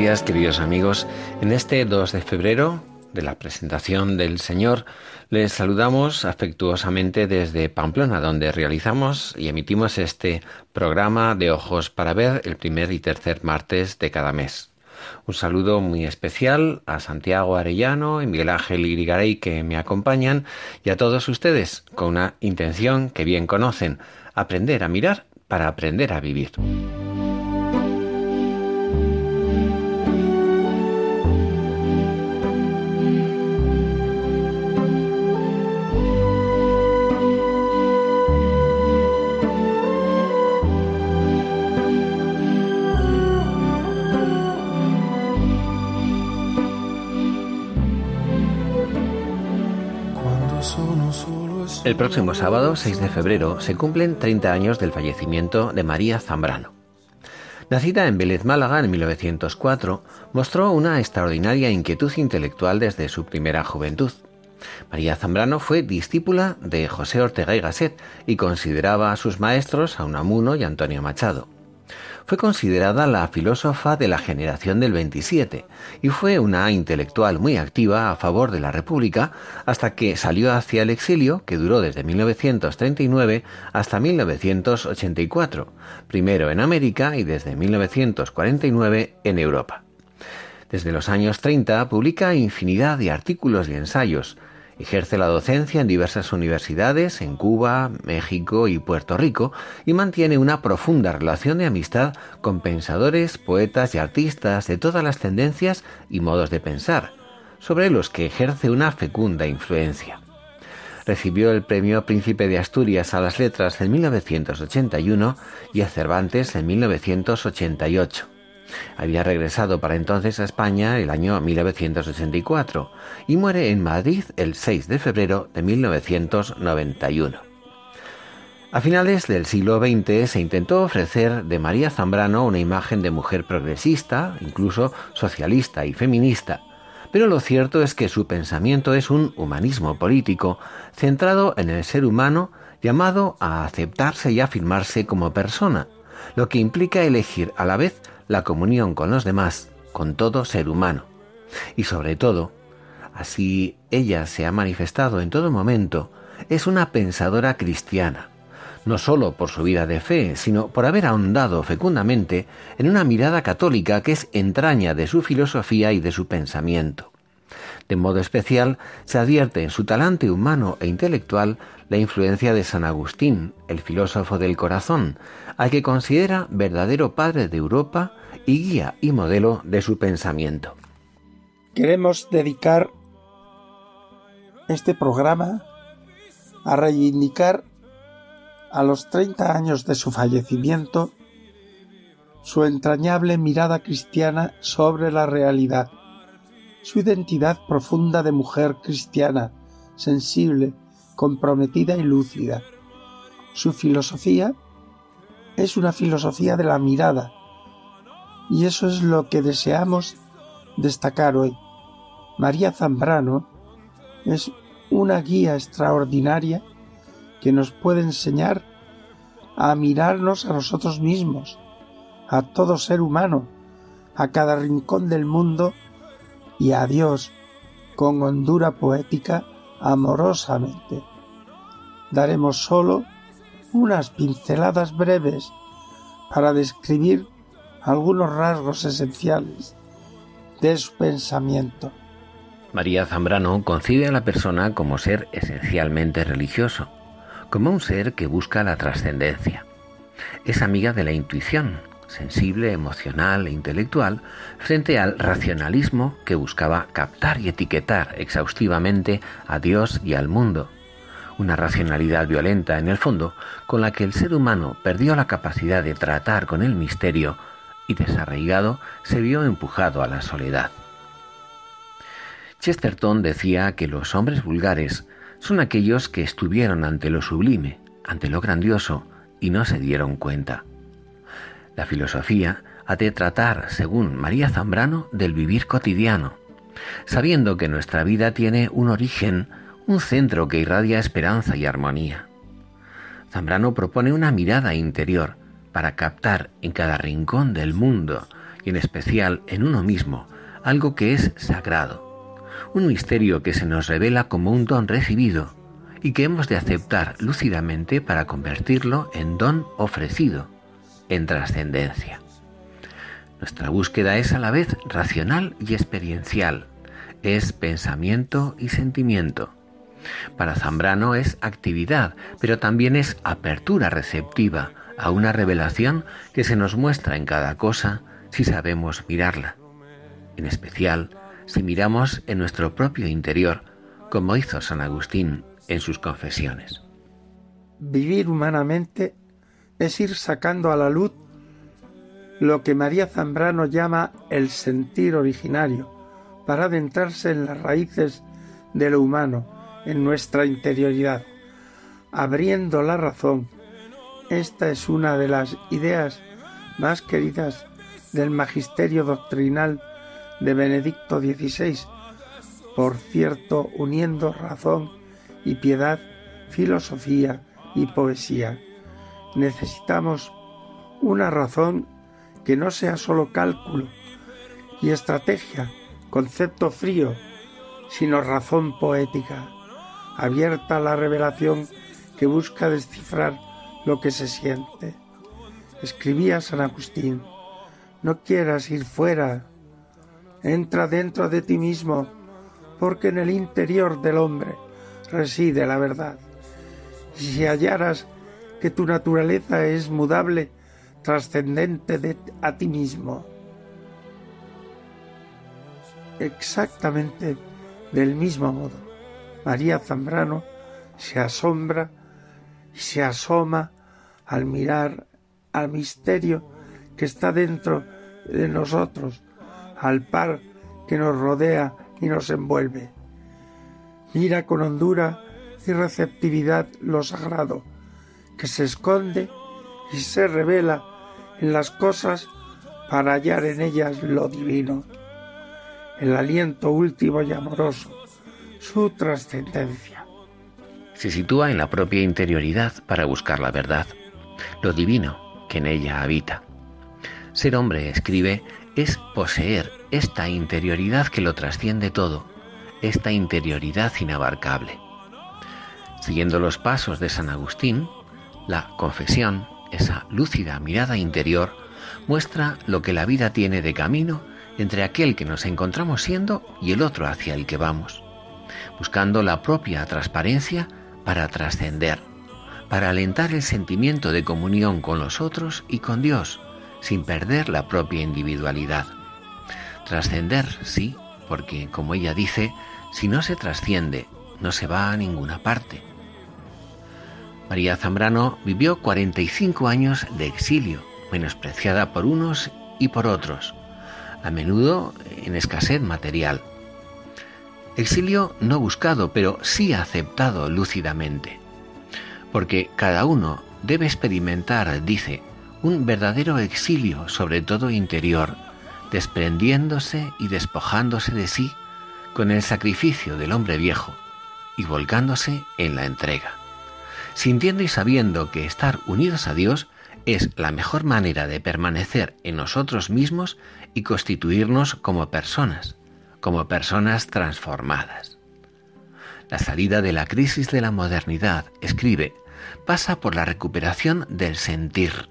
Días, queridos amigos. En este 2 de febrero de la presentación del Señor, les saludamos afectuosamente desde Pamplona, donde realizamos y emitimos este programa de Ojos para Ver el primer y tercer martes de cada mes. Un saludo muy especial a Santiago Arellano y Miguel Ángel Irigaray que me acompañan y a todos ustedes con una intención que bien conocen, aprender a mirar para aprender a vivir. El próximo sábado, 6 de febrero, se cumplen 30 años del fallecimiento de María Zambrano. Nacida en Vélez, Málaga, en 1904, mostró una extraordinaria inquietud intelectual desde su primera juventud. María Zambrano fue discípula de José Ortega y Gasset y consideraba a sus maestros a Unamuno y Antonio Machado. Fue considerada la filósofa de la generación del 27 y fue una intelectual muy activa a favor de la República hasta que salió hacia el exilio que duró desde 1939 hasta 1984, primero en América y desde 1949 en Europa. Desde los años 30 publica infinidad de artículos y ensayos, Ejerce la docencia en diversas universidades en Cuba, México y Puerto Rico y mantiene una profunda relación de amistad con pensadores, poetas y artistas de todas las tendencias y modos de pensar, sobre los que ejerce una fecunda influencia. Recibió el premio Príncipe de Asturias a las Letras en 1981 y a Cervantes en 1988. Había regresado para entonces a España el año 1984 y muere en Madrid el 6 de febrero de 1991. A finales del siglo XX se intentó ofrecer de María Zambrano una imagen de mujer progresista, incluso socialista y feminista, pero lo cierto es que su pensamiento es un humanismo político centrado en el ser humano llamado a aceptarse y afirmarse como persona, lo que implica elegir a la vez la comunión con los demás, con todo ser humano. Y sobre todo, así ella se ha manifestado en todo momento, es una pensadora cristiana, no sólo por su vida de fe, sino por haber ahondado fecundamente en una mirada católica que es entraña de su filosofía y de su pensamiento. De modo especial, se advierte en su talante humano e intelectual la influencia de San Agustín, el filósofo del corazón, al que considera verdadero padre de Europa y guía y modelo de su pensamiento. Queremos dedicar este programa a reivindicar a los 30 años de su fallecimiento su entrañable mirada cristiana sobre la realidad, su identidad profunda de mujer cristiana, sensible, comprometida y lúcida. Su filosofía es una filosofía de la mirada, y eso es lo que deseamos destacar hoy. María Zambrano es una guía extraordinaria que nos puede enseñar a mirarnos a nosotros mismos, a todo ser humano, a cada rincón del mundo y a Dios con hondura poética amorosamente. Daremos solo unas pinceladas breves para describir algunos rasgos esenciales de su pensamiento. María Zambrano concibe a la persona como ser esencialmente religioso, como un ser que busca la trascendencia. Es amiga de la intuición, sensible, emocional e intelectual, frente al racionalismo que buscaba captar y etiquetar exhaustivamente a Dios y al mundo. una racionalidad violenta en el fondo con la que el ser humano perdió la capacidad de tratar con el misterio y desarraigado se vio empujado a la soledad. Chesterton decía que los hombres vulgares son aquellos que estuvieron ante lo sublime, ante lo grandioso, y no se dieron cuenta. La filosofía ha de tratar, según María Zambrano, del vivir cotidiano, sabiendo que nuestra vida tiene un origen un centro que irradia esperanza y armonía. Zambrano propone una mirada interior para captar en cada rincón del mundo y en especial en uno mismo algo que es sagrado, un misterio que se nos revela como un don recibido y que hemos de aceptar lúcidamente para convertirlo en don ofrecido, en trascendencia. Nuestra búsqueda es a la vez racional y experiencial, es pensamiento y sentimiento, para Zambrano es actividad, pero también es apertura receptiva a una revelación que se nos muestra en cada cosa si sabemos mirarla. En especial, si miramos en nuestro propio interior, como hizo San Agustín en sus confesiones. Vivir humanamente es ir sacando a la luz lo que María Zambrano llama el sentir originario, para adentrarse en las raíces de lo humano, en nuestra interioridad, abriendo la razón. Esta es una de las ideas más queridas del magisterio doctrinal de Benedicto XVI, por cierto, uniendo razón y piedad, filosofía y poesía. Necesitamos una razón que no sea solo cálculo y estrategia, concepto frío, sino razón poética abierta a la revelación que busca descifrar lo que se siente. Escribía San Agustín, no quieras ir fuera, entra dentro de ti mismo, porque en el interior del hombre reside la verdad. Y si hallaras que tu naturaleza es mudable, trascendente de a ti mismo, exactamente del mismo modo María Zambrano se asombra y se asoma al mirar al misterio que está dentro de nosotros, al par que nos rodea y nos envuelve. Mira con hondura y receptividad lo sagrado, que se esconde y se revela en las cosas para hallar en ellas lo divino, el aliento último y amoroso, su trascendencia. Se sitúa en la propia interioridad para buscar la verdad, lo divino que en ella habita. Ser hombre, escribe, es poseer esta interioridad que lo trasciende todo, esta interioridad inabarcable. Siguiendo los pasos de San Agustín, la confesión, esa lúcida mirada interior, muestra lo que la vida tiene de camino entre aquel que nos encontramos siendo y el otro hacia el que vamos buscando la propia transparencia para trascender, para alentar el sentimiento de comunión con los otros y con Dios, sin perder la propia individualidad. Trascender, sí, porque, como ella dice, si no se trasciende, no se va a ninguna parte. María Zambrano vivió 45 años de exilio, menospreciada por unos y por otros, a menudo en escasez material. Exilio no buscado, pero sí aceptado lúcidamente. Porque cada uno debe experimentar, dice, un verdadero exilio, sobre todo interior, desprendiéndose y despojándose de sí con el sacrificio del hombre viejo y volcándose en la entrega, sintiendo y sabiendo que estar unidos a Dios es la mejor manera de permanecer en nosotros mismos y constituirnos como personas, como personas transformadas. La salida de la crisis de la modernidad, escribe, pasa por la recuperación del sentir,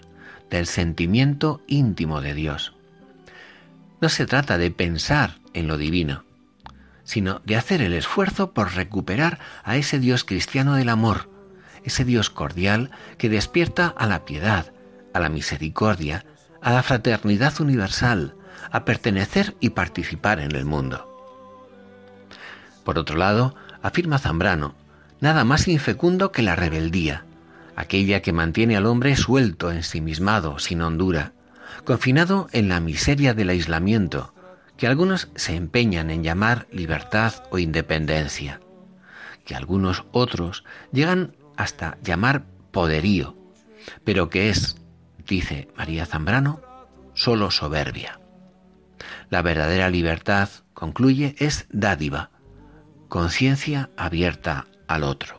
del sentimiento íntimo de Dios. No se trata de pensar en lo divino, sino de hacer el esfuerzo por recuperar a ese Dios cristiano del amor, ese Dios cordial que despierta a la piedad, a la misericordia, a la fraternidad universal, a pertenecer y participar en el mundo. Por otro lado, afirma Zambrano, nada más infecundo que la rebeldía, aquella que mantiene al hombre suelto, ensimismado, sin hondura, confinado en la miseria del aislamiento, que algunos se empeñan en llamar libertad o independencia, que algunos otros llegan hasta llamar poderío, pero que es, dice María Zambrano, solo soberbia. La verdadera libertad, concluye, es dádiva, conciencia abierta al otro.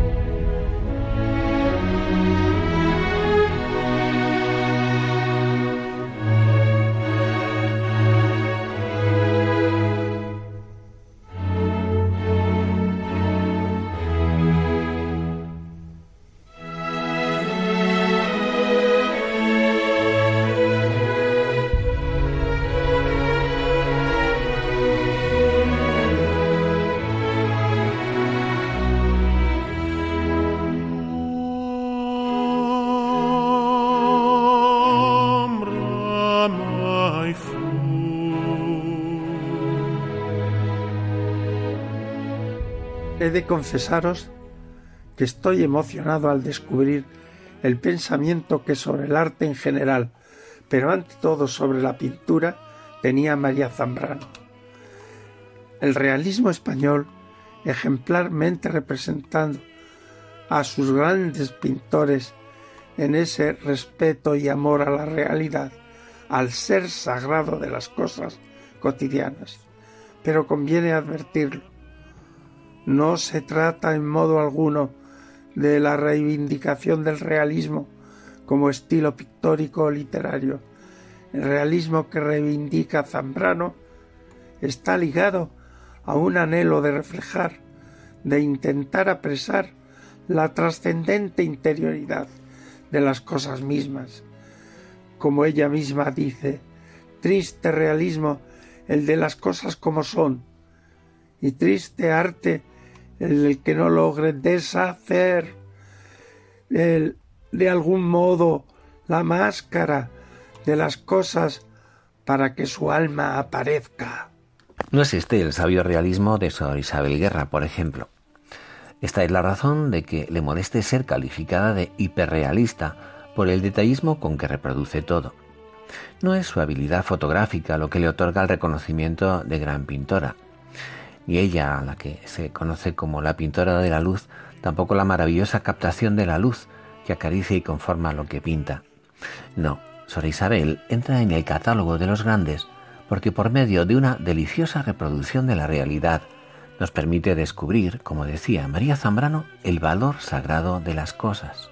De confesaros que estoy emocionado al descubrir el pensamiento que sobre el arte en general, pero ante todo sobre la pintura, tenía María Zambrano. El realismo español, ejemplarmente representando a sus grandes pintores en ese respeto y amor a la realidad, al ser sagrado de las cosas cotidianas. Pero conviene advertirlo, no se trata en modo alguno de la reivindicación del realismo como estilo pictórico o literario. El realismo que reivindica Zambrano está ligado a un anhelo de reflejar, de intentar apresar la trascendente interioridad de las cosas mismas. Como ella misma dice, triste realismo el de las cosas como son, y triste arte el que no logre deshacer de algún modo la máscara de las cosas para que su alma aparezca. No existe el sabio realismo de Sor Isabel Guerra, por ejemplo. Esta es la razón de que le moleste ser calificada de hiperrealista por el detallismo con que reproduce todo. No es su habilidad fotográfica lo que le otorga el reconocimiento de gran pintora, y ella, la que se conoce como la pintora de la luz, tampoco la maravillosa captación de la luz que acaricia y conforma lo que pinta. No, Sor Isabel entra en el catálogo de los grandes porque por medio de una deliciosa reproducción de la realidad nos permite descubrir, como decía María Zambrano, el valor sagrado de las cosas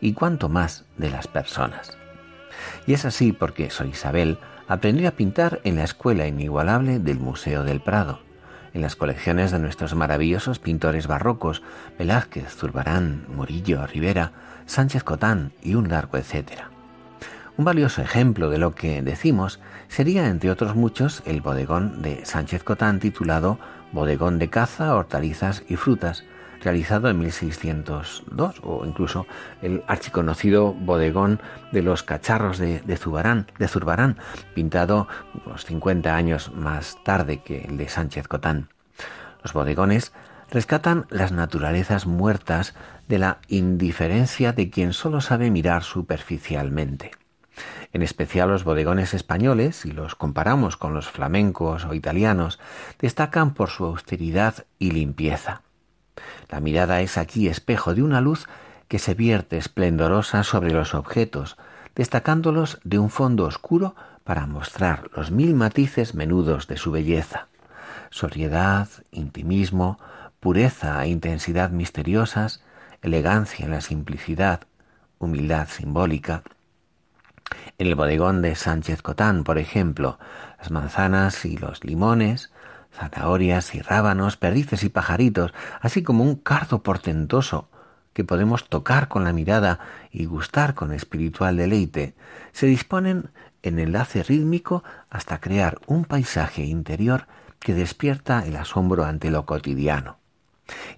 y cuanto más de las personas. Y es así porque Sor Isabel aprendió a pintar en la escuela inigualable del Museo del Prado en las colecciones de nuestros maravillosos pintores barrocos, Velázquez, Zurbarán, Murillo, Rivera, Sánchez Cotán y un largo etcétera. Un valioso ejemplo de lo que decimos sería, entre otros muchos, el bodegón de Sánchez Cotán titulado Bodegón de caza, hortalizas y frutas, realizado en 1602, o incluso el archiconocido bodegón de los cacharros de, de, Zurbarán, pintado unos 50 años más tarde que el de Sánchez Cotán. Los bodegones rescatan las naturalezas muertas de la indiferencia de quien solo sabe mirar superficialmente. En especial los bodegones españoles, si los comparamos con los flamencos o italianos, destacan por su austeridad y limpieza. La mirada es aquí espejo de una luz que se vierte esplendorosa sobre los objetos, destacándolos de un fondo oscuro para mostrar los mil matices menudos de su belleza. Sobriedad, intimismo, pureza e intensidad misteriosas, elegancia en la simplicidad, humildad simbólica. En el bodegón de Sánchez Cotán, por ejemplo, las manzanas y los limones, zanahorias y rábanos, perdices y pajaritos, así como un cardo portentoso que podemos tocar con la mirada y gustar con espiritual deleite, se disponen en enlace rítmico hasta crear un paisaje interior que despierta el asombro ante lo cotidiano.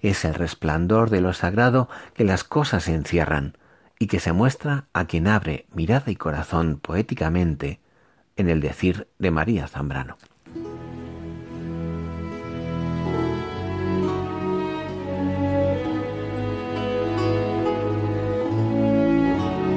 Es el resplandor de lo sagrado que las cosas encierran y que se muestra a quien abre mirada y corazón poéticamente en el decir de María Zambrano.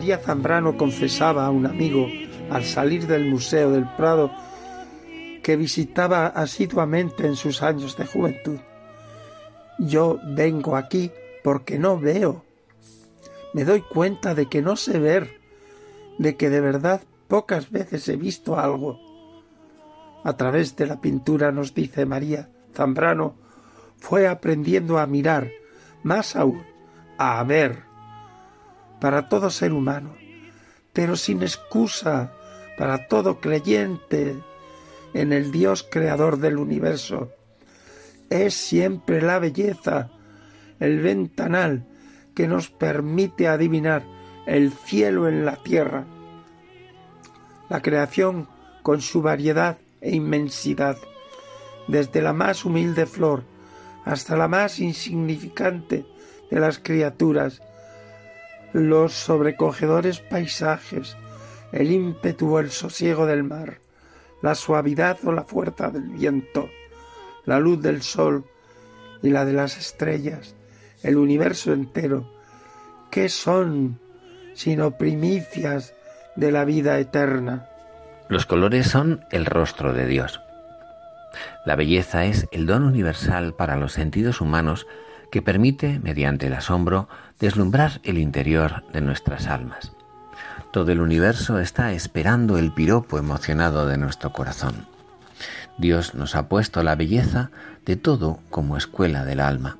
María Zambrano confesaba a un amigo al salir del Museo del Prado que visitaba asiduamente en sus años de juventud. Yo vengo aquí porque no veo. Me doy cuenta de que no sé ver, de que de verdad pocas veces he visto algo. A través de la pintura, nos dice María Zambrano, fue aprendiendo a mirar, más aún, a ver para todo ser humano, pero sin excusa para todo creyente en el Dios creador del universo. Es siempre la belleza, el ventanal que nos permite adivinar el cielo en la tierra. La creación con su variedad e inmensidad, desde la más humilde flor hasta la más insignificante de las criaturas, los sobrecogedores paisajes, el ímpetu o el sosiego del mar, la suavidad o la fuerza del viento, la luz del sol y la de las estrellas, el universo entero, ¿qué son sino primicias de la vida eterna? Los colores son el rostro de Dios. La belleza es el don universal para los sentidos humanos que permite, mediante el asombro, deslumbrar el interior de nuestras almas. Todo el universo está esperando el piropo emocionado de nuestro corazón. Dios nos ha puesto la belleza de todo como escuela del alma.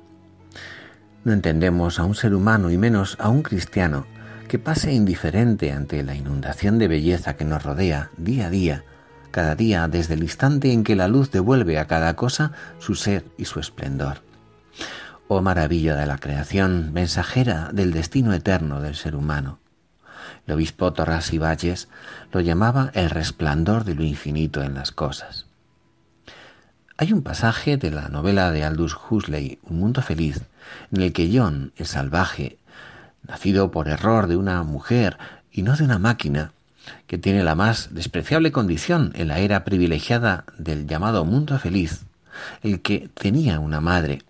No entendemos a un ser humano y menos a un cristiano que pase indiferente ante la inundación de belleza que nos rodea día a día, cada día desde el instante en que la luz devuelve a cada cosa su ser y su esplendor. Oh maravilla de la creación, mensajera del destino eterno del ser humano. El obispo Torras y Valles lo llamaba el resplandor de lo infinito en las cosas. Hay un pasaje de la novela de Aldous Huxley, Un mundo feliz, en el que John, el salvaje, nacido por error de una mujer y no de una máquina, que tiene la más despreciable condición en la era privilegiada del llamado mundo feliz, el que tenía una madre,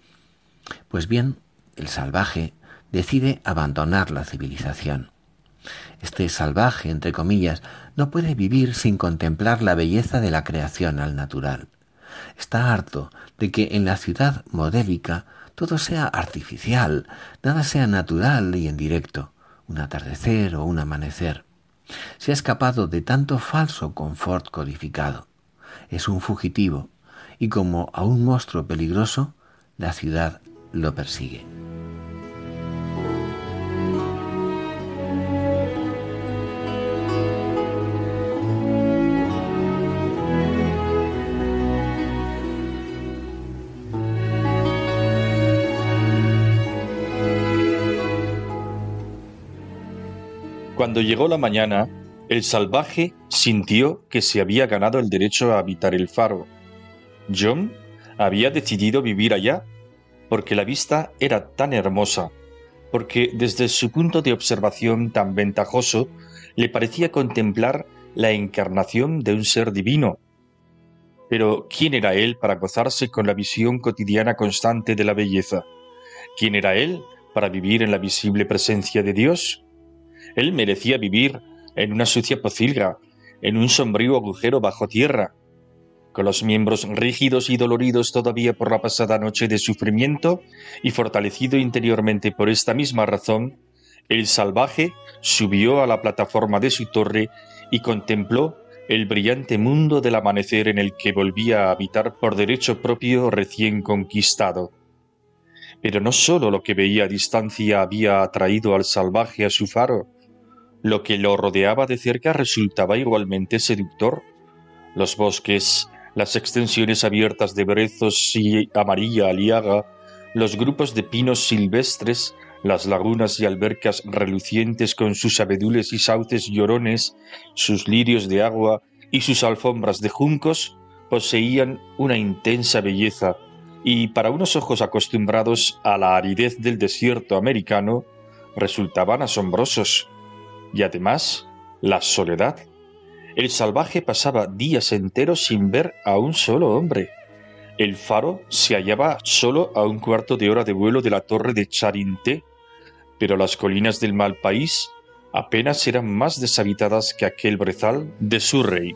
pues bien, el salvaje decide abandonar la civilización. Este salvaje, entre comillas, no puede vivir sin contemplar la belleza de la creación al natural. Está harto de que en la ciudad modélica todo sea artificial, nada sea natural y en directo, un atardecer o un amanecer. Se ha escapado de tanto falso confort codificado. Es un fugitivo, y como a un monstruo peligroso, la ciudad lo persigue. Cuando llegó la mañana, el salvaje sintió que se había ganado el derecho a habitar el faro. John había decidido vivir allá porque la vista era tan hermosa, porque desde su punto de observación tan ventajoso le parecía contemplar la encarnación de un ser divino. Pero ¿quién era él para gozarse con la visión cotidiana constante de la belleza? ¿Quién era él para vivir en la visible presencia de Dios? Él merecía vivir en una sucia pocilga, en un sombrío agujero bajo tierra, con los miembros rígidos y doloridos todavía por la pasada noche de sufrimiento y fortalecido interiormente por esta misma razón, el salvaje subió a la plataforma de su torre y contempló el brillante mundo del amanecer en el que volvía a habitar por derecho propio recién conquistado. Pero no sólo lo que veía a distancia había atraído al salvaje a su faro, lo que lo rodeaba de cerca resultaba igualmente seductor. Los bosques, las extensiones abiertas de brezos y amarilla aliaga, los grupos de pinos silvestres, las lagunas y albercas relucientes con sus abedules y sauces llorones, sus lirios de agua y sus alfombras de juncos, poseían una intensa belleza, y para unos ojos acostumbrados a la aridez del desierto americano, resultaban asombrosos. Y además, la soledad. El salvaje pasaba días enteros sin ver a un solo hombre. El faro se hallaba solo a un cuarto de hora de vuelo de la torre de Charinté, pero las colinas del mal país apenas eran más deshabitadas que aquel brezal de su rey.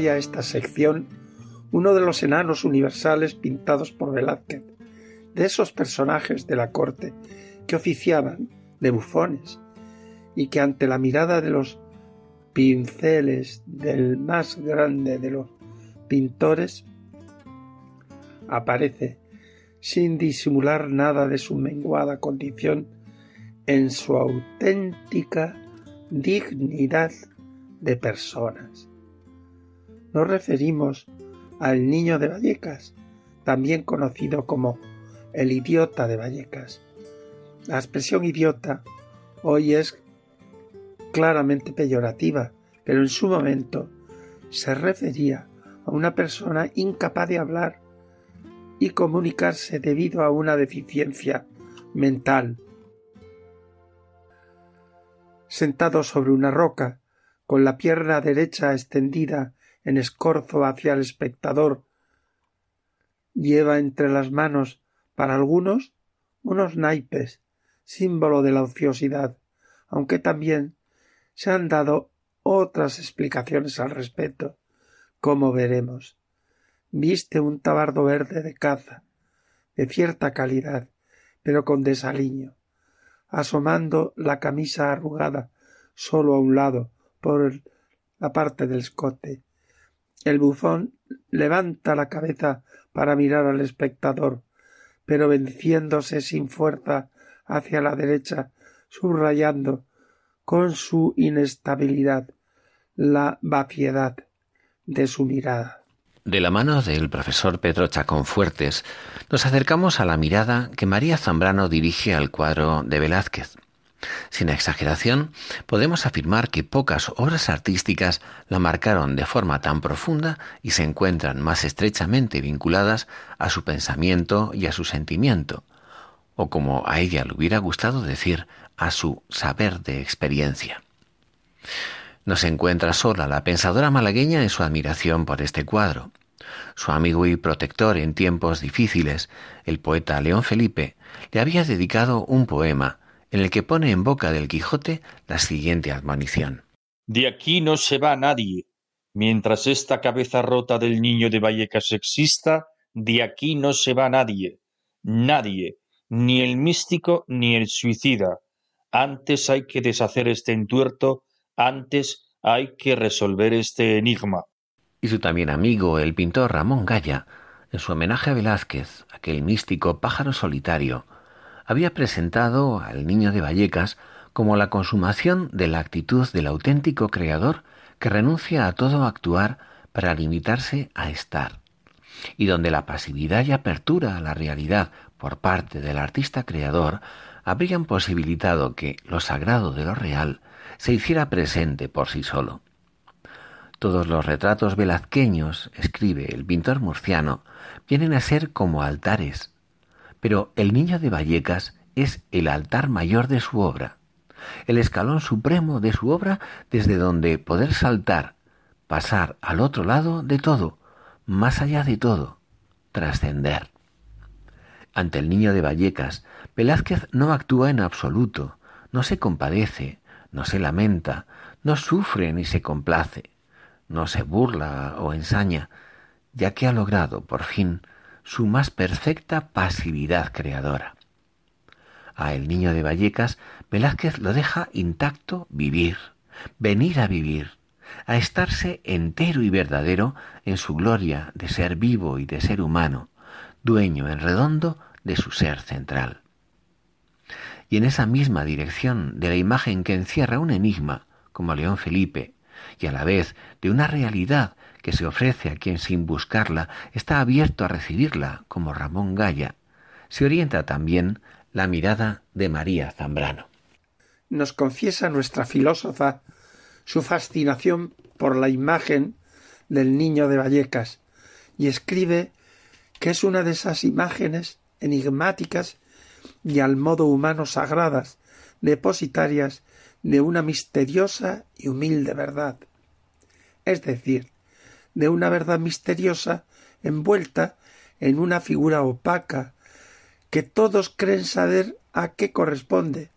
Hoy a esta sección uno de los enanos universales pintados por Velázquez, de esos personajes de la corte que oficiaban de bufones y que ante la mirada de los pinceles del más grande de los pintores aparece sin disimular nada de su menguada condición en su auténtica dignidad de personas. Nos referimos al niño de Vallecas, también conocido como el idiota de Vallecas. La expresión idiota hoy es claramente peyorativa, pero en su momento se refería a una persona incapaz de hablar y comunicarse debido a una deficiencia mental. Sentado sobre una roca, con la pierna derecha extendida en escorzo hacia el espectador. Lleva entre las manos, para algunos, unos naipes, símbolo de la ociosidad, aunque también se han dado otras explicaciones al respecto, como veremos. Viste un tabardo verde de caza, de cierta calidad, pero con desaliño, asomando la camisa arrugada solo a un lado por la parte del escote, El bufón levanta la cabeza para mirar al espectador, pero venciéndose sin fuerza hacia la derecha, subrayando con su inestabilidad la vaciedad de su mirada. De la mano del profesor Pedro Chacón Fuertes, nos acercamos a la mirada que María Zambrano dirige al cuadro de Velázquez. Sin exageración, podemos afirmar que pocas obras artísticas la marcaron de forma tan profunda y se encuentran más estrechamente vinculadas a su pensamiento y a su sentimiento, o como a ella le hubiera gustado decir, a su saber de experiencia. No se encuentra sola la pensadora malagueña en su admiración por este cuadro. Su amigo y protector en tiempos difíciles, el poeta León Felipe, le había dedicado un poema en el que pone en boca del Quijote la siguiente admonición. De aquí no se va nadie. Mientras esta cabeza rota del niño de Vallecas exista, de aquí no se va nadie. Nadie, ni el místico ni el suicida. Antes hay que deshacer este entuerto, antes hay que resolver este enigma. Y su también amigo, el pintor Ramón Gaya, en su homenaje a Velázquez, aquel místico pájaro solitario, había presentado al niño de Vallecas como la consumación de la actitud del auténtico creador que renuncia a todo actuar para limitarse a estar, y donde la pasividad y apertura a la realidad por parte del artista creador habrían posibilitado que lo sagrado de lo real se hiciera presente por sí solo. Todos los retratos velazqueños, escribe el pintor murciano, vienen a ser como altares, pero el niño de Vallecas es el altar mayor de su obra, el escalón supremo de su obra desde donde poder saltar, pasar al otro lado de todo, más allá de todo, trascender. Ante el niño de Vallecas, Velázquez no actúa en absoluto, no se compadece, no se lamenta, no sufre ni se complace, no se burla o ensaña, ya que ha logrado, por fin, su más perfecta pasividad creadora. A el niño de Vallecas, Velázquez lo deja intacto vivir, venir a vivir, a estarse entero y verdadero en su gloria de ser vivo y de ser humano, dueño en redondo de su ser central. Y en esa misma dirección de la imagen que encierra un enigma, como León Felipe, y a la vez de una realidad que se ofrece a quien sin buscarla está abierto a recibirla, como Ramón Gaya, se orienta también la mirada de María Zambrano. Nos confiesa nuestra filósofa su fascinación por la imagen del niño de Vallecas y escribe que es una de esas imágenes enigmáticas y al modo humano sagradas, depositarias de una misteriosa y humilde verdad. Es decir, de una verdad misteriosa envuelta en una figura opaca que todos creen saber a qué corresponde.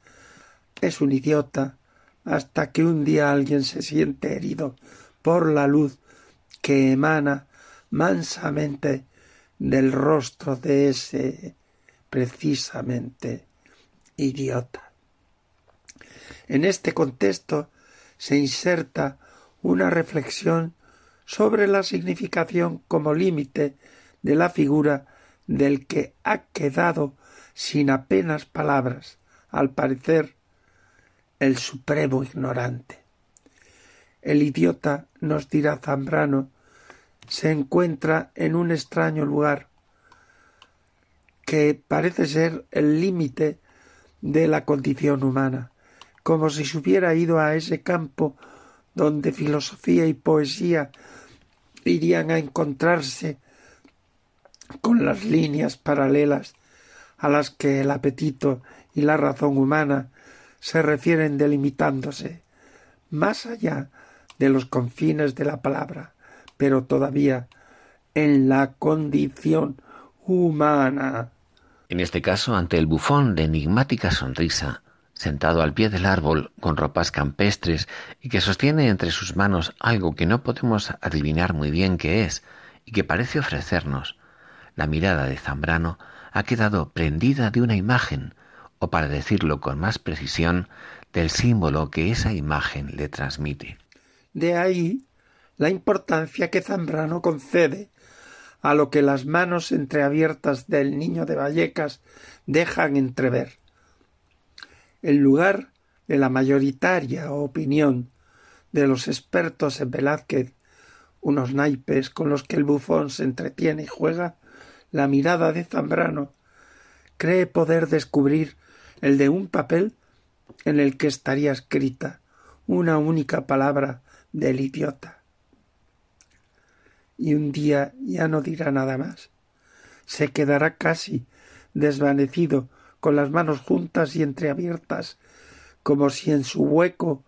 Es un idiota hasta que un día alguien se siente herido por la luz que emana mansamente del rostro de ese precisamente idiota. En este contexto se inserta una reflexión sobre la significación como límite de la figura del que ha quedado sin apenas palabras, al parecer el supremo ignorante. El idiota, nos dirá Zambrano, se encuentra en un extraño lugar que parece ser el límite de la condición humana, como si se hubiera ido a ese campo donde filosofía y poesía irían a encontrarse con las líneas paralelas a las que el apetito y la razón humana se refieren delimitándose más allá de los confines de la palabra, pero todavía en la condición humana. En este caso, ante el bufón de enigmática sonrisa, sentado al pie del árbol con ropas campestres y que sostiene entre sus manos algo que no podemos adivinar muy bien qué es y que parece ofrecernos, la mirada de Zambrano ha quedado prendida de una imagen, o para decirlo con más precisión, del símbolo que esa imagen le transmite. De ahí la importancia que Zambrano concede a lo que las manos entreabiertas del niño de Vallecas dejan entrever. En lugar de la mayoritaria opinión de los expertos en Velázquez, unos naipes con los que el bufón se entretiene y juega, la mirada de Zambrano cree poder descubrir el de un papel en el que estaría escrita una única palabra del idiota. Y un día ya no dirá nada más. Se quedará casi desvanecido con las manos juntas y entreabiertas, como si en su hueco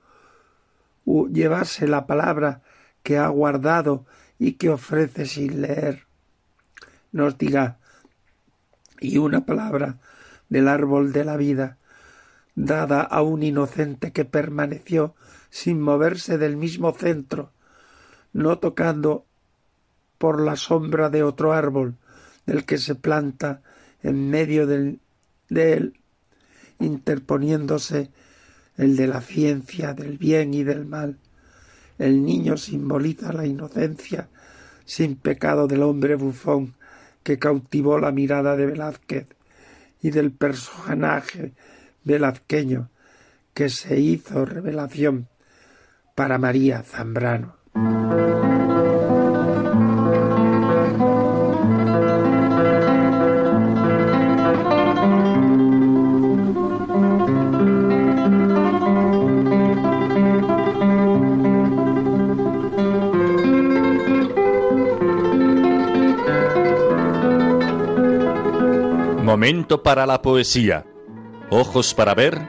llevase la palabra que ha guardado y que ofrece sin leer. Nos diga y una palabra del árbol de la vida, dada a un inocente que permaneció sin moverse del mismo centro, no tocando por la sombra de otro árbol, del que se planta en medio de él, interponiéndose el de la ciencia, del bien y del mal. El niño simboliza la inocencia sin pecado del hombre bufón que cautivó la mirada de Velázquez y del personaje velazqueño que se hizo revelación para María Zambrano. Momento para la poesía. Ojos para ver.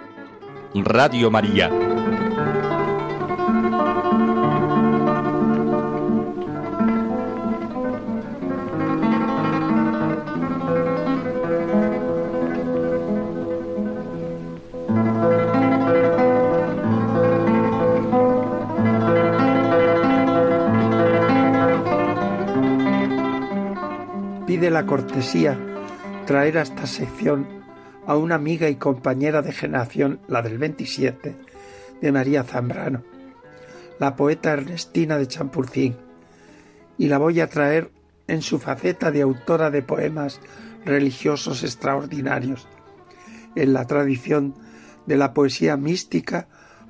Radio María. Pide la cortesía traer a esta sección a una amiga y compañera de generación, la del 27, de María Zambrano, la poeta Ernestina de Champurcín, y la voy a traer en su faceta de autora de poemas religiosos extraordinarios, en la tradición de la poesía mística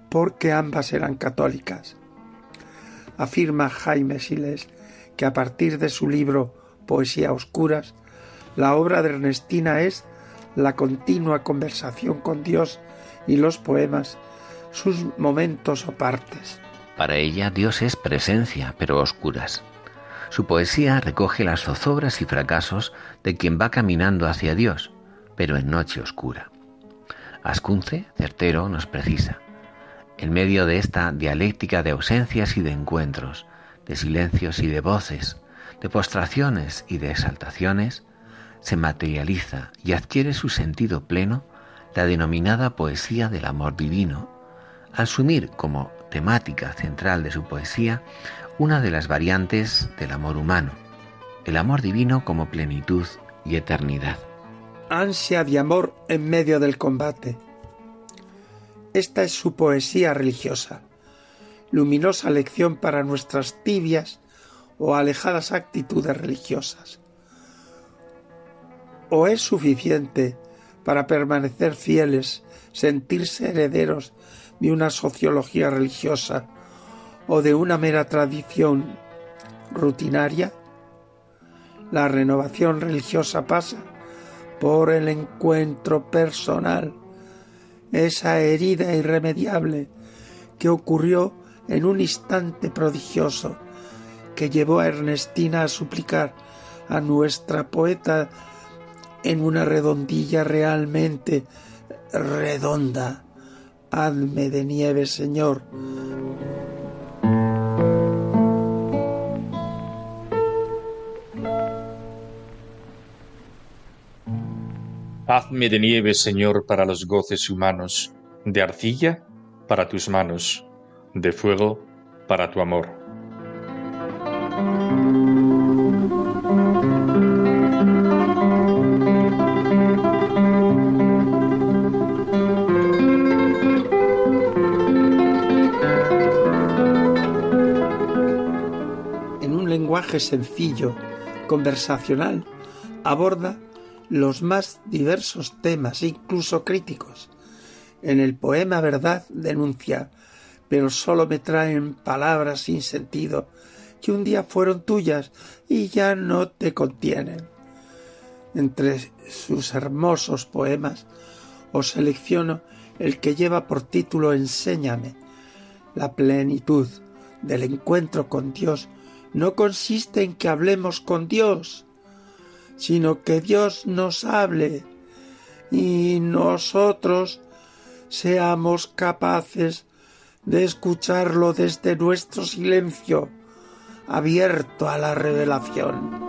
porque ambas eran católicas. Afirma Jaime Siles que a partir de su libro Poesía Oscuras, la obra de Ernestina es la continua conversación con Dios y los poemas, sus momentos o partes. Para ella Dios es presencia, pero oscuras. Su poesía recoge las zozobras y fracasos de quien va caminando hacia Dios, pero en noche oscura. Ascunce, certero, nos precisa. En medio de esta dialéctica de ausencias y de encuentros, de silencios y de voces, de postraciones y de exaltaciones, se materializa y adquiere su sentido pleno la denominada poesía del amor divino, asumir como temática central de su poesía una de las variantes del amor humano, el amor divino como plenitud y eternidad. Ansia de amor en medio del combate. Esta es su poesía religiosa, luminosa lección para nuestras tibias o alejadas actitudes religiosas ¿O es suficiente para permanecer fieles, sentirse herederos de una sociología religiosa o de una mera tradición rutinaria? La renovación religiosa pasa por el encuentro personal, esa herida irremediable que ocurrió en un instante prodigioso que llevó a Ernestina a suplicar a nuestra poeta en una redondilla realmente redonda. Hazme de nieve, Señor. Hazme de nieve, Señor, para los goces humanos, de arcilla para tus manos, de fuego para tu amor. Sencillo, conversacional, aborda los más diversos temas, incluso críticos. En el poema Verdad denuncia, pero solo me traen palabras sin sentido que un día fueron tuyas y ya no te contienen. Entre sus hermosos poemas os selecciono el que lleva por título Enséñame. La plenitud del encuentro con Dios no consiste en que hablemos con Dios, sino que Dios nos hable y nosotros seamos capaces de escucharlo desde nuestro silencio abierto a la revelación.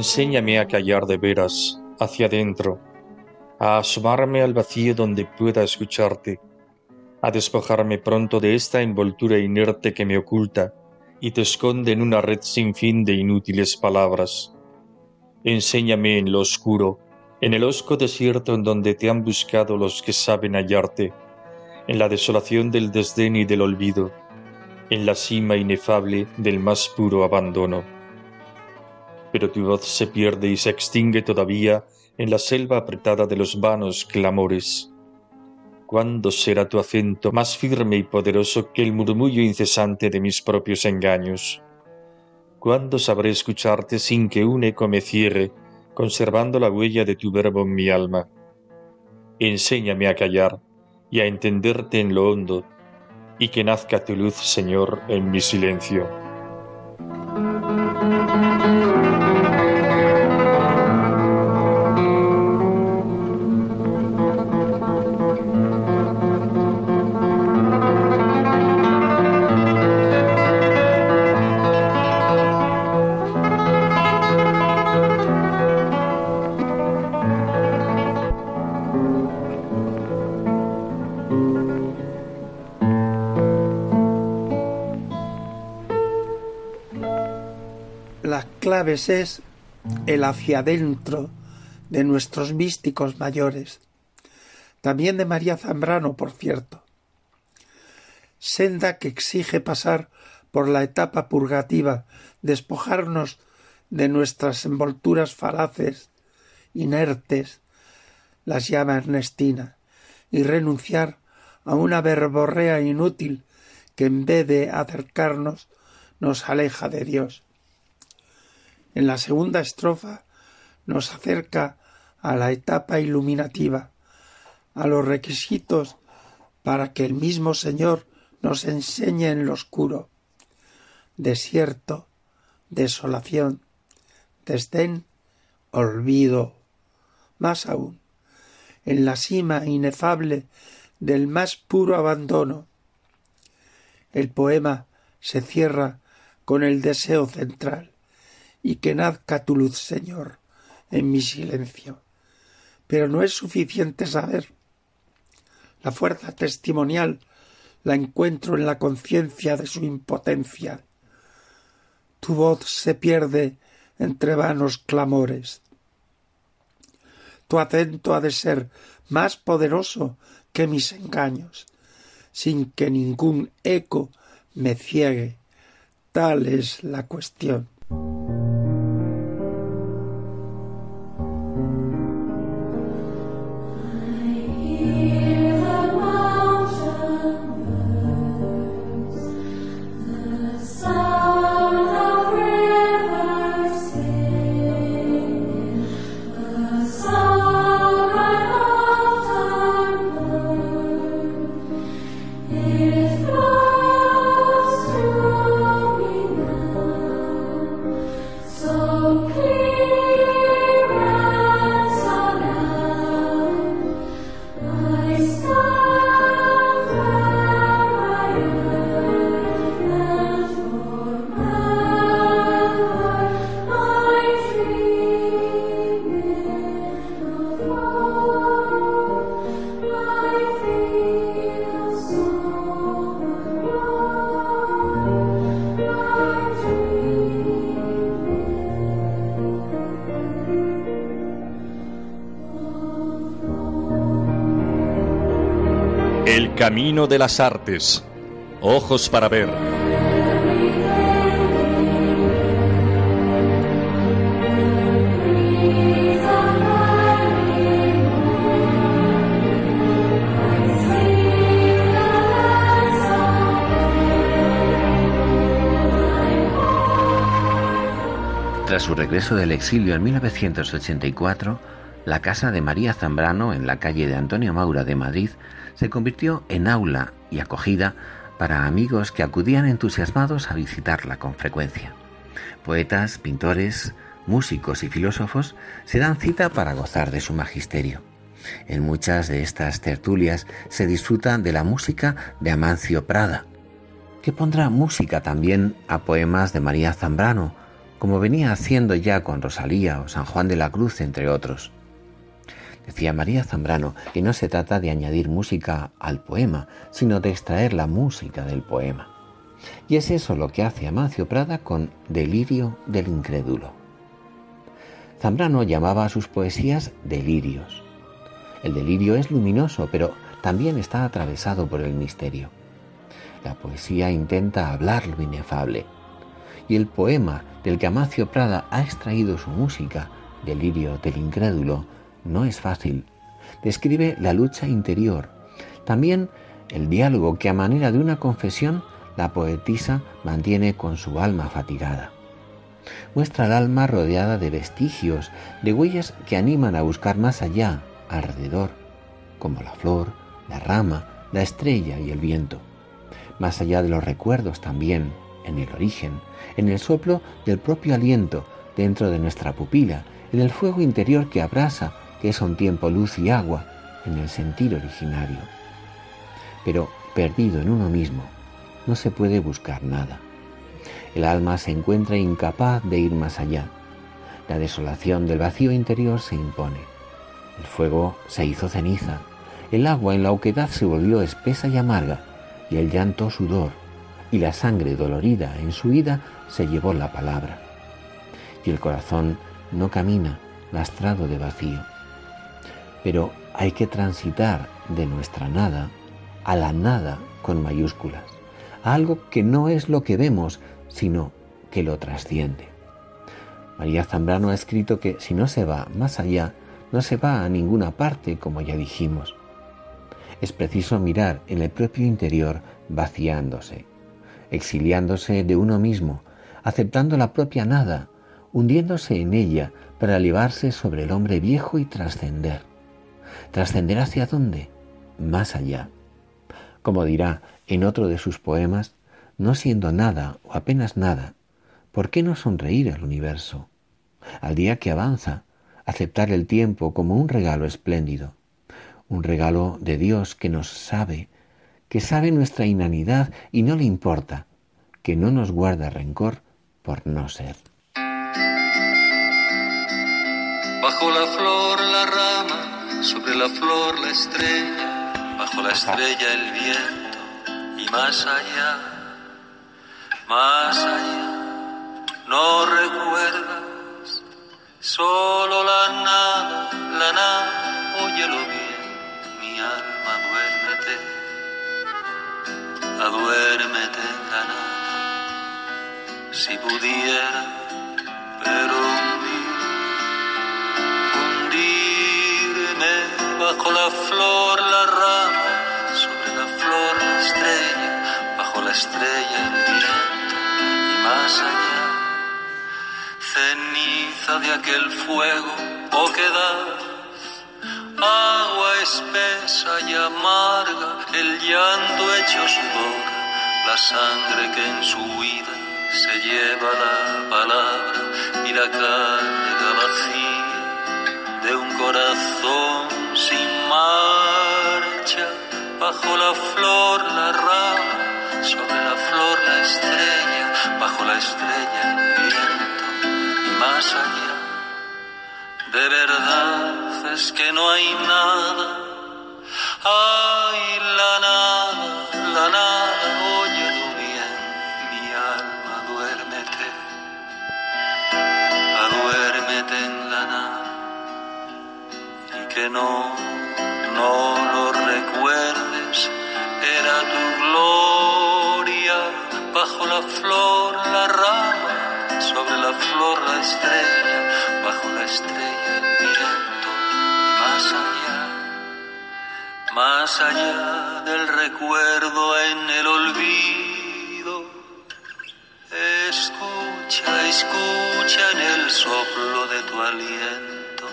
Enséñame a callar de veras hacia adentro, a asomarme al vacío donde pueda escucharte, a despojarme pronto de esta envoltura inerte que me oculta y te esconde en una red sin fin de inútiles palabras. Enséñame en lo oscuro, en el osco desierto en donde te han buscado los que saben hallarte, en la desolación del desdén y del olvido, en la cima inefable del más puro abandono pero tu voz se pierde y se extingue todavía en la selva apretada de los vanos clamores. ¿Cuándo será tu acento más firme y poderoso que el murmullo incesante de mis propios engaños? ¿Cuándo sabré escucharte sin que un eco me cierre, conservando la huella de tu verbo en mi alma? Enséñame a callar y a entenderte en lo hondo, y que nazca tu luz, Señor, en mi silencio. Claves es el hacia adentro de nuestros místicos mayores, también de María Zambrano, por cierto. Senda que exige pasar por la etapa purgativa, despojarnos de nuestras envolturas falaces, inertes, las llama Ernestina, y renunciar a una verborrea inútil que en vez de acercarnos nos aleja de Dios. En la segunda estrofa nos acerca a la etapa iluminativa, a los requisitos para que el mismo Señor nos enseñe en lo oscuro. Desierto, desolación, desdén, olvido. Más aún, en la cima inefable del más puro abandono. El poema se cierra con el deseo central y que nazca tu luz, Señor, en mi silencio. Pero no es suficiente saber. La fuerza testimonial la encuentro en la conciencia de su impotencia. Tu voz se pierde entre vanos clamores. Tu acento ha de ser más poderoso que mis engaños, sin que ningún eco me ciegue. Tal es la cuestión. Camino de las artes. Ojos para ver. Tras su regreso del exilio en 1984, la casa de María Zambrano en la calle de Antonio Maura de Madrid se convirtió en aula y acogida para amigos que acudían entusiasmados a visitarla con frecuencia. Poetas, pintores, músicos y filósofos se dan cita para gozar de su magisterio. En muchas de estas tertulias se disfruta de la música de Amancio Prada, que pondrá música también a poemas de María Zambrano, como venía haciendo ya con Rosalía o San Juan de la Cruz, entre otros. Decía María Zambrano que no se trata de añadir música al poema, sino de extraer la música del poema. Y es eso lo que hace Amancio Prada con Delirio del Incrédulo. Zambrano llamaba a sus poesías delirios. El delirio es luminoso, pero también está atravesado por el misterio. La poesía intenta hablar lo inefable, y el poema del que Amacio Prada ha extraído su música, Delirio del Incrédulo, no es fácil. Describe la lucha interior, también el diálogo que a manera de una confesión la poetisa mantiene con su alma fatigada. Muestra al alma rodeada de vestigios, de huellas que animan a buscar más allá, alrededor, como la flor, la rama, la estrella y el viento. Más allá de los recuerdos también, en el origen, en el soplo del propio aliento dentro de nuestra pupila, en el fuego interior que abrasa, que es un tiempo luz y agua, en el sentir originario. Pero perdido en uno mismo, no se puede buscar nada. El alma se encuentra incapaz de ir más allá. La desolación del vacío interior se impone. El fuego se hizo ceniza, el agua en la oquedad se volvió espesa y amarga, y el llanto sudor, y la sangre dolorida en su ida se llevó la palabra. Y el corazón no camina lastrado de vacío. Pero hay que transitar de nuestra nada a la nada con mayúsculas, a algo que no es lo que vemos, sino que lo trasciende. María Zambrano ha escrito que si no se va más allá, no se va a ninguna parte, como ya dijimos. Es preciso mirar en el propio interior vaciándose, exiliándose de uno mismo, aceptando la propia nada, hundiéndose en ella para elevarse sobre el hombre viejo y trascender. ¿Trascender hacia dónde? Más allá. Como dirá en otro de sus poemas, no siendo nada o apenas nada, ¿por qué no sonreír al universo? Al día que avanza, aceptar el tiempo como un regalo espléndido, un regalo de Dios que nos sabe, que sabe nuestra inanidad y no le importa, que no nos guarda rencor por no ser. Bajo la flor la flor la estrella, bajo la estrella el viento y más allá, más allá, no recuerdas, solo la nada, la nada, óyelo bien, mi alma duérmete, aduérmete en la nada si pudiera, pero hundirme bajo la flor, la rama, sobre la flor, la estrella, bajo la estrella, el viento y más allá. Ceniza de aquel fuego, oquedad, agua espesa y amarga, el llanto hecho sudor, la sangre que en su huida se lleva la palabra y la carga vacía de un corazón sin marcha, bajo la flor la rama, sobre la flor la estrella, bajo la estrella el viento y más allá. De verdad es que no hay nada, hay la nada, la nada que no, no lo recuerdes, era tu gloria bajo la flor, la rama, sobre la flor, la estrella, bajo la estrella, directo, más allá, más allá del recuerdo en el olvido. Escucha, escucha en el soplo de tu aliento,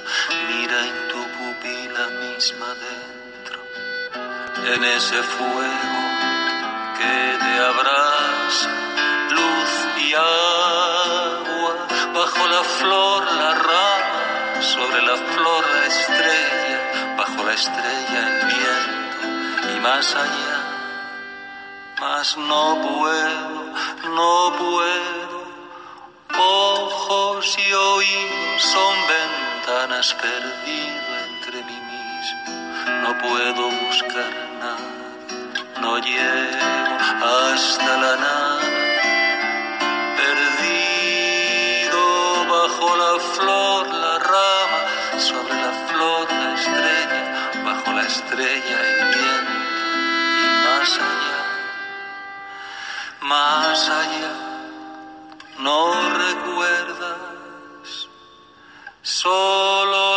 mira en tu pupila misma dentro, en ese fuego que te abraza, luz y agua, bajo la flor la rama, sobre la flor la estrella, bajo la estrella el viento y más allá, mas no puedo, no puedo, ojos y oídos son ventanas mismo, no puedo buscar nada no llego hasta la nada, perdido bajo la flor, la rama, sobre la flor, la estrella, bajo la estrella el viento y más allá, más allá, no recuerdas, solo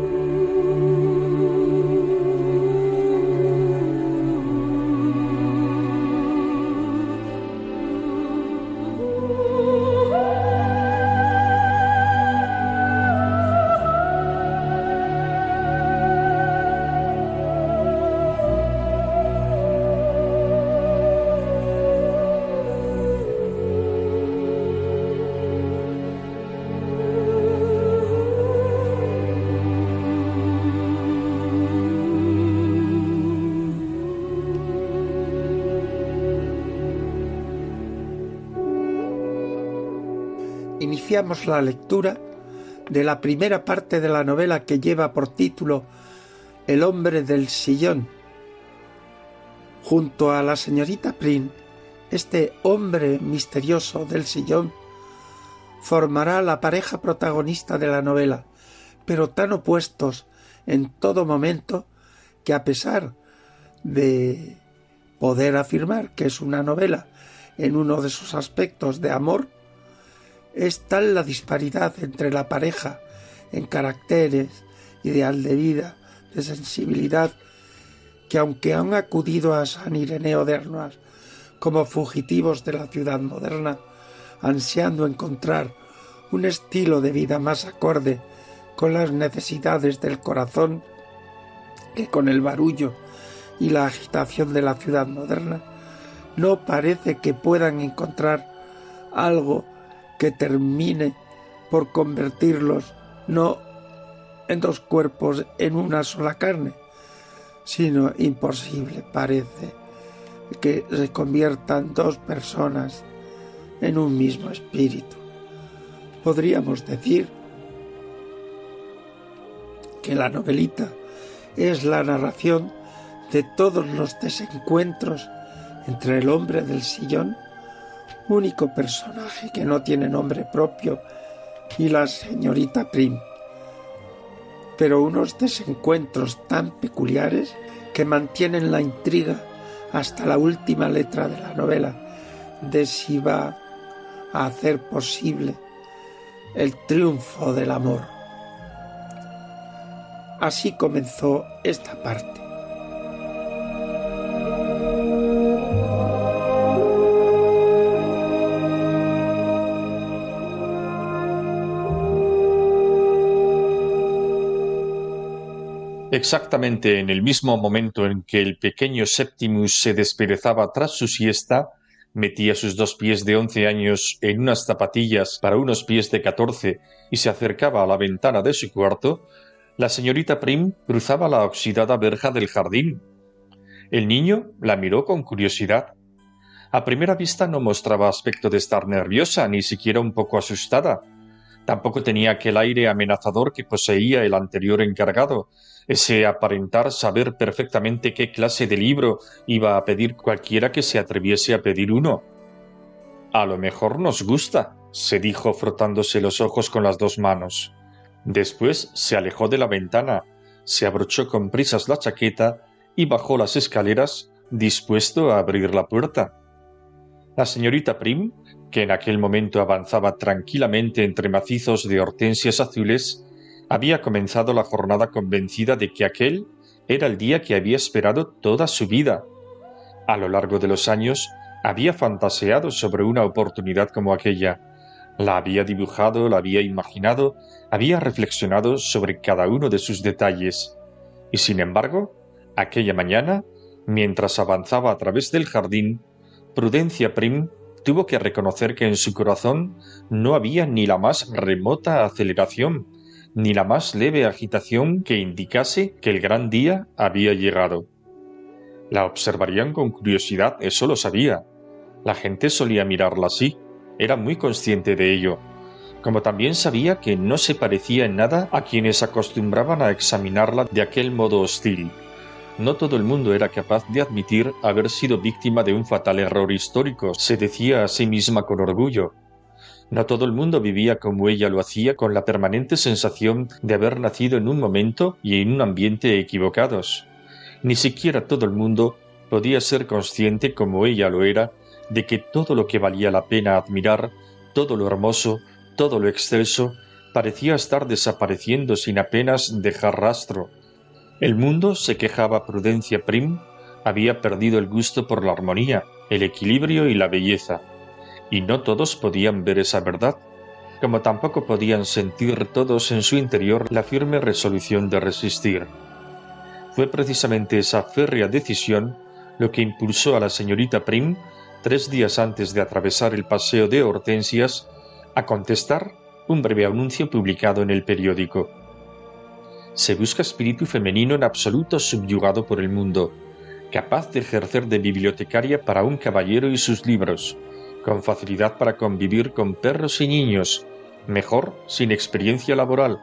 Iniciamos la lectura de la primera parte de la novela que lleva por título El hombre del sillón. Junto a la señorita Prim, este hombre misterioso del sillón formará la pareja protagonista de la novela, pero tan opuestos en todo momento que a pesar de poder afirmar que es una novela en uno de sus aspectos de amor, es tal la disparidad entre la pareja en caracteres, ideal de vida, de sensibilidad, que aunque han acudido a San Ireneo de Arnois como fugitivos de la ciudad moderna, ansiando encontrar un estilo de vida más acorde con las necesidades del corazón que con el barullo y la agitación de la ciudad moderna, no parece que puedan encontrar algo que termine por convertirlos no en dos cuerpos en una sola carne, sino imposible parece que se conviertan dos personas en un mismo espíritu. Podríamos decir que la novelita es la narración de todos los desencuentros entre el hombre del sillón único personaje que no tiene nombre propio, y la señorita Prim. Pero unos desencuentros tan peculiares que mantienen la intriga hasta la última letra de la novela de si va a hacer posible el triunfo del amor. Así comenzó esta parte. Exactamente en el mismo momento en que el pequeño Septimus se desperezaba tras su siesta, metía sus dos pies de once años en unas zapatillas para unos pies de catorce y se acercaba a la ventana de su cuarto, la señorita Prim cruzaba la oxidada verja del jardín. El niño la miró con curiosidad. A primera vista no mostraba aspecto de estar nerviosa, ni siquiera un poco asustada. Tampoco tenía aquel aire amenazador que poseía el anterior encargado, ese aparentar saber perfectamente qué clase de libro iba a pedir cualquiera que se atreviese a pedir uno. A lo mejor nos gusta, se dijo frotándose los ojos con las dos manos. Después se alejó de la ventana, se abrochó con prisas la chaqueta y bajó las escaleras dispuesto a abrir la puerta. La señorita Prim, que en aquel momento avanzaba tranquilamente entre macizos de hortensias azules, había comenzado la jornada convencida de que aquel era el día que había esperado toda su vida. A lo largo de los años había fantaseado sobre una oportunidad como aquella. La había dibujado, la había imaginado, había reflexionado sobre cada uno de sus detalles. Y sin embargo, aquella mañana, mientras avanzaba a través del jardín, Prudencia Prim tuvo que reconocer que en su corazón no había ni la más remota aceleración, ni la más leve agitación que indicase que el gran día había llegado. La observarían con curiosidad, eso lo sabía. La gente solía mirarla así, era muy consciente de ello, como también sabía que no se parecía en nada a quienes acostumbraban a examinarla de aquel modo hostil. No todo el mundo era capaz de admitir haber sido víctima de un fatal error histórico, se decía a sí misma con orgullo, no todo el mundo vivía como ella lo hacía con la permanente sensación de haber nacido en un momento y en un ambiente equivocados. Ni siquiera todo el mundo podía ser consciente como ella lo era de que todo lo que valía la pena admirar, todo lo hermoso, todo lo excelso, parecía estar desapareciendo sin apenas dejar rastro. El mundo, se quejaba Prudencia Prim, había perdido el gusto por la armonía, el equilibrio y la belleza y no todos podían ver esa verdad, como tampoco podían sentir todos en su interior la firme resolución de resistir. Fue precisamente esa férrea decisión lo que impulsó a la señorita Prim, tres días antes de atravesar el paseo de Hortensias, a contestar un breve anuncio publicado en el periódico. Se busca espíritu femenino en absoluto subyugado por el mundo, capaz de ejercer de bibliotecaria para un caballero y sus libros, con facilidad para convivir con perros y niños, mejor sin experiencia laboral,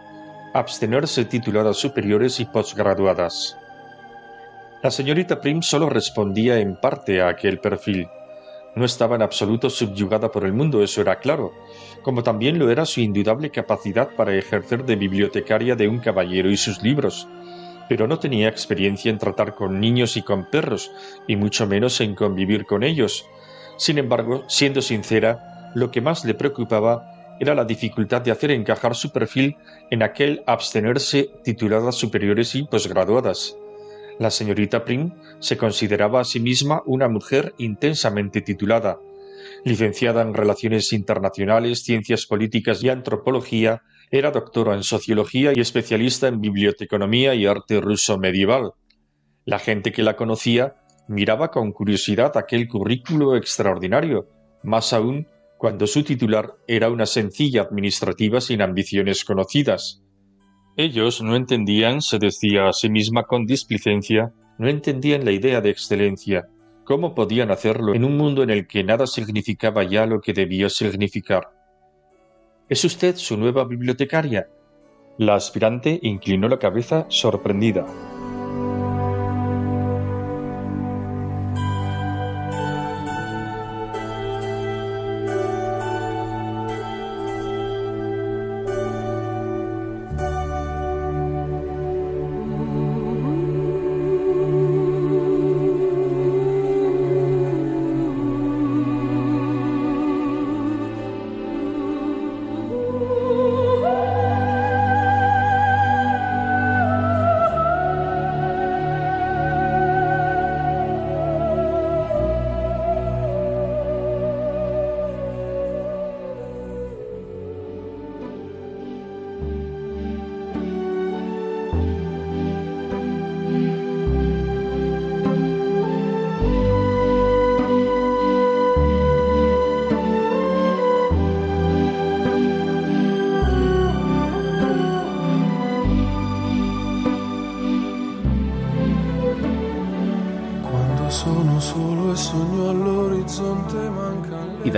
abstenerse tituladas superiores y posgraduadas. La señorita Prim solo respondía en parte a aquel perfil. No estaba en absoluto subyugada por el mundo, eso era claro, como también lo era su indudable capacidad para ejercer de bibliotecaria de un caballero y sus libros, pero no tenía experiencia en tratar con niños y con perros, y mucho menos en convivir con ellos, sin embargo, siendo sincera, lo que más le preocupaba era la dificultad de hacer encajar su perfil en aquel abstenerse tituladas superiores y posgraduadas. La señorita Prim se consideraba a sí misma una mujer intensamente titulada, licenciada en Relaciones Internacionales, Ciencias Políticas y Antropología, era doctora en Sociología y especialista en Biblioteconomía y Arte Ruso Medieval. La gente que la conocía miraba con curiosidad aquel currículo extraordinario, más aún cuando su titular era una sencilla administrativa sin ambiciones conocidas. Ellos no entendían, se decía a sí misma con displicencia, no entendían la idea de excelencia. ¿Cómo podían hacerlo en un mundo en el que nada significaba ya lo que debía significar? ¿Es usted su nueva bibliotecaria? La aspirante inclinó la cabeza sorprendida.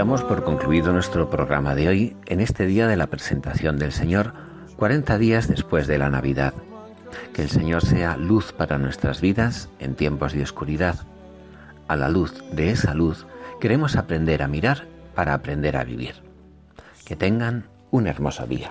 Damos por concluido nuestro programa de hoy en este día de la presentación del Señor, 40 días después de la Navidad. Que el Señor sea luz para nuestras vidas en tiempos de oscuridad. A la luz de esa luz queremos aprender a mirar para aprender a vivir. Que tengan un hermoso día.